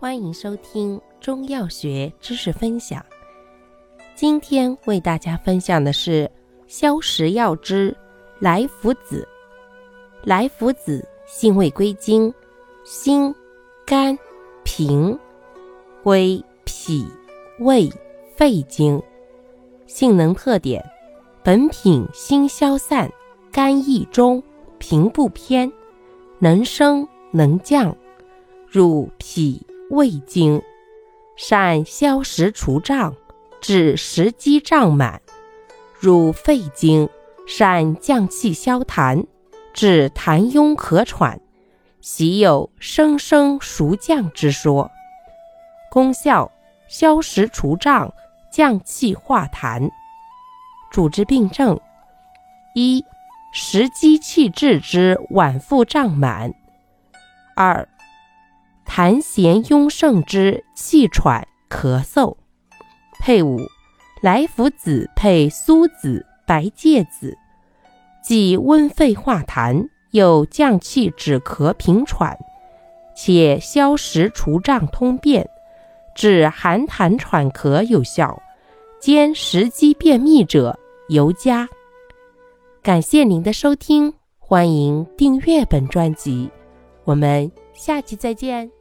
欢迎收听中药学知识分享。今天为大家分享的是消食药之莱菔子。莱菔子性味归经：心、肝、脾，归脾、胃、肺经。性能特点：本品辛消散，甘益中，平不偏，能升能降，入脾。胃经善消食除胀，治食积胀满；入肺经善降气消痰，治痰壅咳喘，习有生生熟降之说。功效：消食除胀，降气化痰。主治病症：一、食积气滞之脘腹胀满；二、痰涎壅盛之气喘咳嗽，配伍莱菔子配苏子、白芥子，既温肺化痰，又降气止咳平喘，且消食除胀通便，治寒痰喘咳有效，兼食积便秘者尤佳。感谢您的收听，欢迎订阅本专辑，我们下期再见。